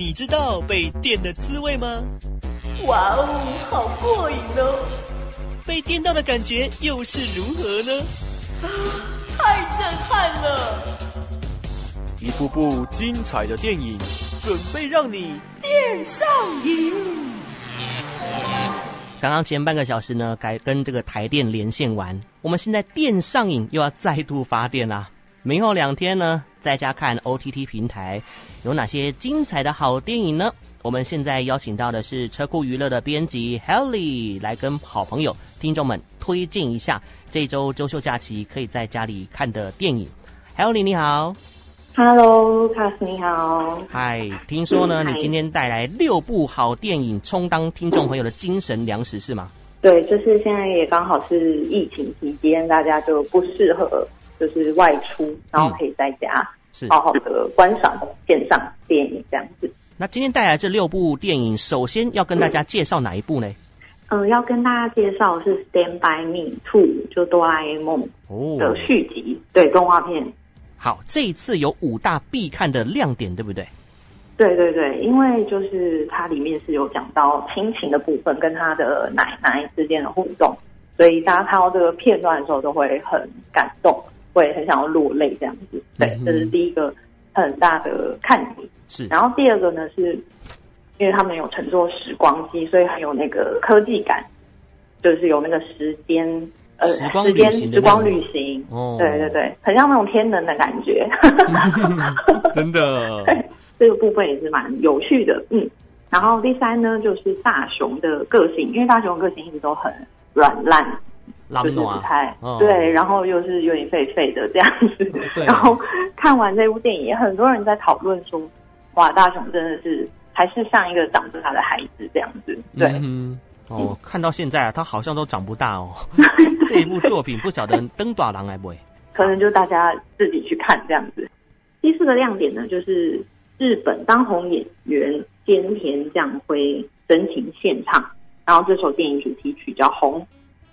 你知道被电的滋味吗？哇哦，好过瘾哦！被电到的感觉又是如何呢？啊，太震撼了！一部部精彩的电影，准备让你电上瘾。刚刚前半个小时呢，改跟这个台电连线完，我们现在电上瘾又要再度发电啦。明后两天呢，在家看 OTT 平台有哪些精彩的好电影呢？我们现在邀请到的是车库娱乐的编辑 Helly 来跟好朋友、听众们推荐一下这周周休假期可以在家里看的电影。Helly 你好，Hello，Lucas 你好，嗨，听说呢你今天带来六部好电影充当听众朋友的精神粮食是吗？对，就是现在也刚好是疫情期间，大家就不适合就是外出，然后可以在家是好好的观赏线上电影这样子。那今天带来这六部电影，首先要跟大家介绍哪一部呢？嗯，要跟大家介绍是《Stand by Me Two》，就哆啦 A 梦的续集，哦、对，动画片。好，这一次有五大必看的亮点，对不对？对对对，因为就是它里面是有讲到亲情的部分，跟他的奶奶之间的互动，所以大家看到这个片段的时候都会很感动，会很想要落泪这样子。对，嗯、这是第一个很大的看点。是，然后第二个呢，是因为他们有乘坐时光机，所以很有那个科技感，就是有那个时间呃时间时光旅行，哦，对对对，很像那种天能的感觉，真的，这个部分也是蛮有趣的，嗯。然后第三呢，就是大雄的个性，因为大雄的个性一直都很软烂。就是不太、哦、对，然后又是有点废废的这样子，对然后看完这部电影，也很多人在讨论说，哇，大雄真的是还是像一个长不大的孩子这样子。对，嗯、哦，嗯、看到现在啊，他好像都长不大哦。这一部作品不晓得登大人来不会？可能就大家自己去看这样子。第四个亮点呢，就是日本当红演员菅田将晖真情献唱，然后这首电影主题曲叫《红》。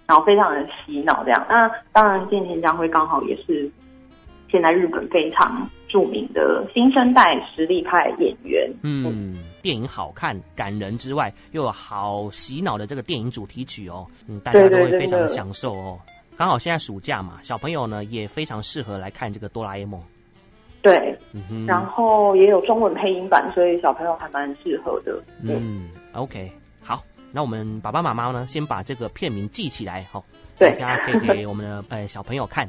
然后非常的洗脑，这样。那当然，菅田将晖刚好也是现在日本非常著名的新生代实力派演员。嗯，电影好看感人之外，又有好洗脑的这个电影主题曲哦，嗯，大家都会非常的享受哦。刚好现在暑假嘛，小朋友呢也非常适合来看这个哆啦 A 梦。对，嗯，然后也有中文配音版，所以小朋友还蛮适合的。嗯，OK。那我们爸爸妈妈呢，先把这个片名记起来，好，对大家可以给我们的呃小朋友看。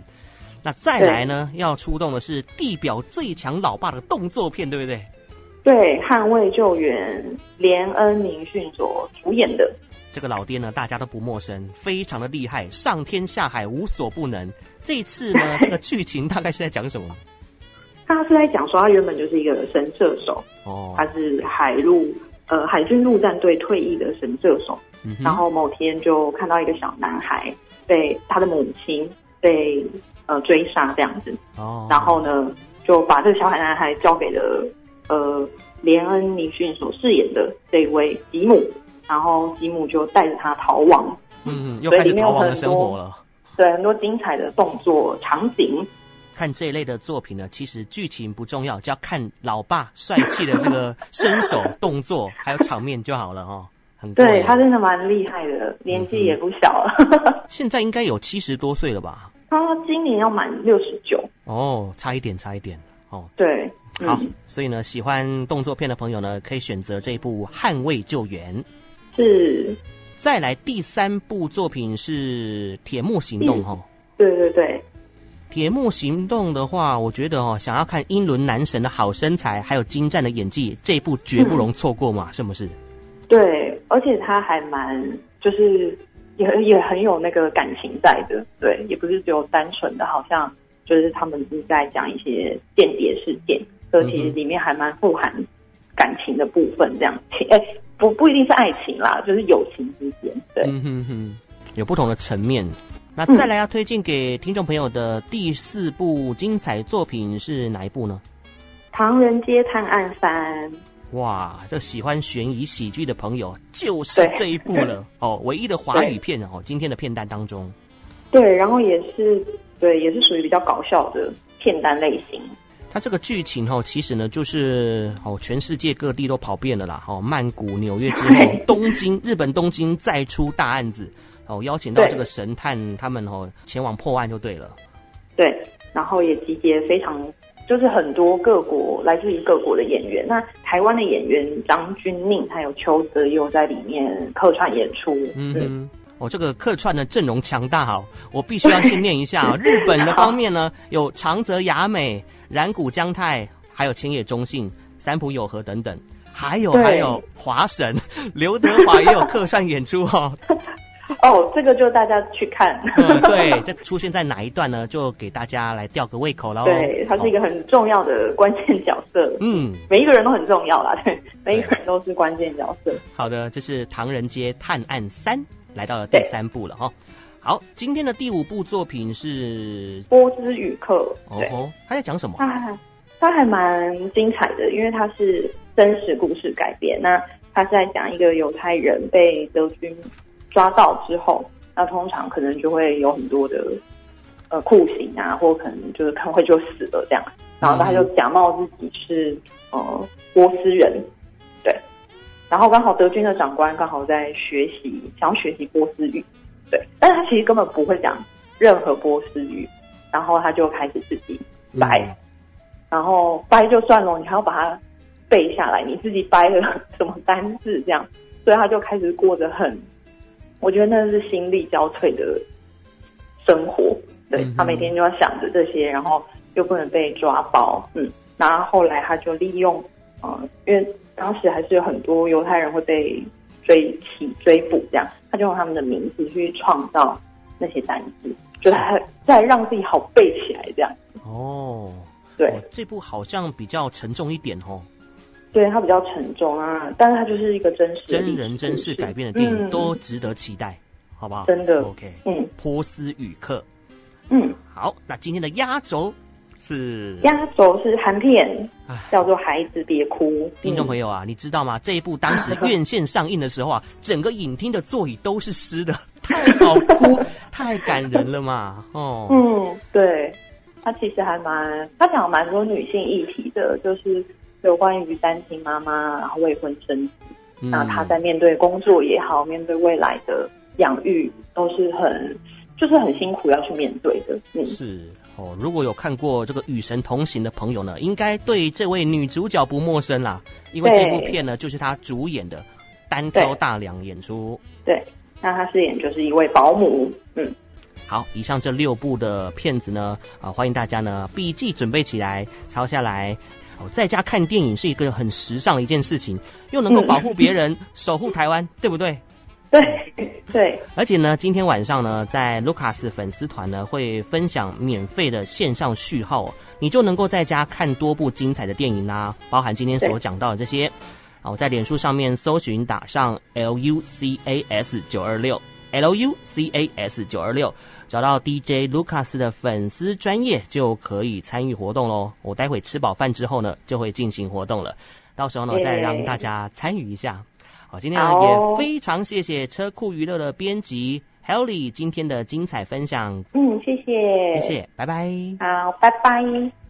那再来呢，要出动的是地表最强老爸的动作片，对不对？对，捍卫救援，连恩尼逊所主演的这个老爹呢，大家都不陌生，非常的厉害，上天下海无所不能。这一次呢，这个剧情大概是在讲什么？他是在讲说，他原本就是一个神射手，哦，他是海陆。呃，海军陆战队退役的神射手，嗯、然后某天就看到一个小男孩被他的母亲被呃追杀这样子，哦，然后呢就把这个小海男孩交给了呃连恩尼逊所饰演的这位吉姆，然后吉姆就带着他逃亡，嗯，又开始逃亡的生活了，对，很多精彩的动作场景。看这一类的作品呢，其实剧情不重要，只要看老爸帅气的这个身手、动作还有场面就好了哦。很对，他真的蛮厉害的，年纪也不小了。嗯、现在应该有七十多岁了吧？他今年要满六十九。哦，差一点，差一点哦。对，好，嗯、所以呢，喜欢动作片的朋友呢，可以选择这一部《捍卫救援》。是。再来第三部作品是《铁幕行动》哈、哦。对对对。铁幕行动的话，我觉得哦，想要看英伦男神的好身材，还有精湛的演技，这一部绝不容错过嘛，嗯、是不是？对，而且他还蛮，就是也也很有那个感情在的，对，也不是只有单纯的，好像就是他们是在讲一些间谍事件，所以其实里面还蛮富含感情的部分，这样情，哎，不不一定是爱情啦，就是友情之间，对，嗯哼哼，有不同的层面。那再来要推荐给听众朋友的第四部精彩作品是哪一部呢？《唐人街探案三》。哇，这喜欢悬疑喜剧的朋友就是这一部了哦，唯一的华语片哦，今天的片单当中。对，然后也是对，也是属于比较搞笑的片单类型。它这个剧情哦，其实呢就是哦，全世界各地都跑遍了啦。哦，曼谷、纽约之后，东京，日本东京再出大案子，哦，邀请到这个神探他们哦前往破案就对了。对，然后也集结非常就是很多各国来自于各国的演员。那台湾的演员张钧甯还有邱泽佑在里面客串演出。嗯。嗯哦，这个客串的阵容强大哦，我必须要先念一下啊、哦。日本的方面呢，有长泽雅美、染谷将太，还有千叶忠信、三浦友和等等，还有还有华神刘德华也有客串演出哦。哦，这个就大家去看。嗯，对，这出现在哪一段呢？就给大家来吊个胃口喽。对，他是一个很重要的关键角色。嗯，每一个人都很重要啦，对，每一个人都是关键角色。好的，这是《唐人街探案三》。来到了第三部了哈，好，今天的第五部作品是《波斯语课》。哦，他在讲什么？他还他还蛮精彩的，因为他是真实故事改编。那他是在讲一个犹太人被德军抓到之后，那通常可能就会有很多的呃酷刑啊，或可能就是可能会就死了这样。然后他就假冒自己是呃波斯人。对然后刚好德军的长官刚好在学习，想要学习波斯语，对，但是他其实根本不会讲任何波斯语，然后他就开始自己掰，嗯、然后掰就算了，你还要把它背下来，你自己掰了什么单字这样，所以他就开始过着很，我觉得那是心力交瘁的生活，对，他每天就要想着这些，然后又不能被抓包，嗯，然后后来他就利用，嗯，因为。当时还是有很多犹太人会被追起追捕，这样他就用他们的名字去创造那些单词，就他再让自己好背起来这样。哦，对，哦，这部好像比较沉重一点哦。对，它比较沉重啊，但是它就是一个真实真人真事改编的电影，嗯，都值得期待，好不好？真的，OK，嗯，波斯语课，嗯，好，那今天的压轴。是？压轴是韩片，叫做《孩子别哭》。听众朋友啊，你知道吗？这一部当时院线上映的时候啊，整个影厅的座椅都是湿的，太 好哭，太感人了嘛！哦，嗯，对，它其实还蛮，它讲了蛮多女性议题的，就是有关于单亲妈妈，然后未婚生子，那、她、在面对工作也好，面对未来的养育，都是很，就是很辛苦要去面对的。嗯，是。哦，如果有看过这个《与神同行》的朋友呢，应该对这位女主角不陌生啦，因为这部片呢就是她主演的，单挑大梁演出。对，那她饰演就是一位保姆。嗯，好，以上这六部的片子呢，啊，欢迎大家呢笔记准备起来，抄下来。哦，在家看电影是一个很时尚的一件事情，又能够保护别人，嗯、守护台湾，对不对？对对，而且呢，今天晚上呢，在卢卡斯粉丝团呢会分享免费的线上序号，你就能够在家看多部精彩的电影啦、啊，包含今天所讲到的这些。哦在脸书上面搜寻打上 L U C A S 九二六 L U C A S 九二六，找到 DJ Lucas 的粉丝专业就可以参与活动喽。我待会吃饱饭之后呢，就会进行活动了，到时候呢再让大家参与一下。好，今天呢也非常谢谢车库娱乐的编辑 Helly 今天的精彩分享。嗯，谢谢，谢谢，拜拜。好，拜拜。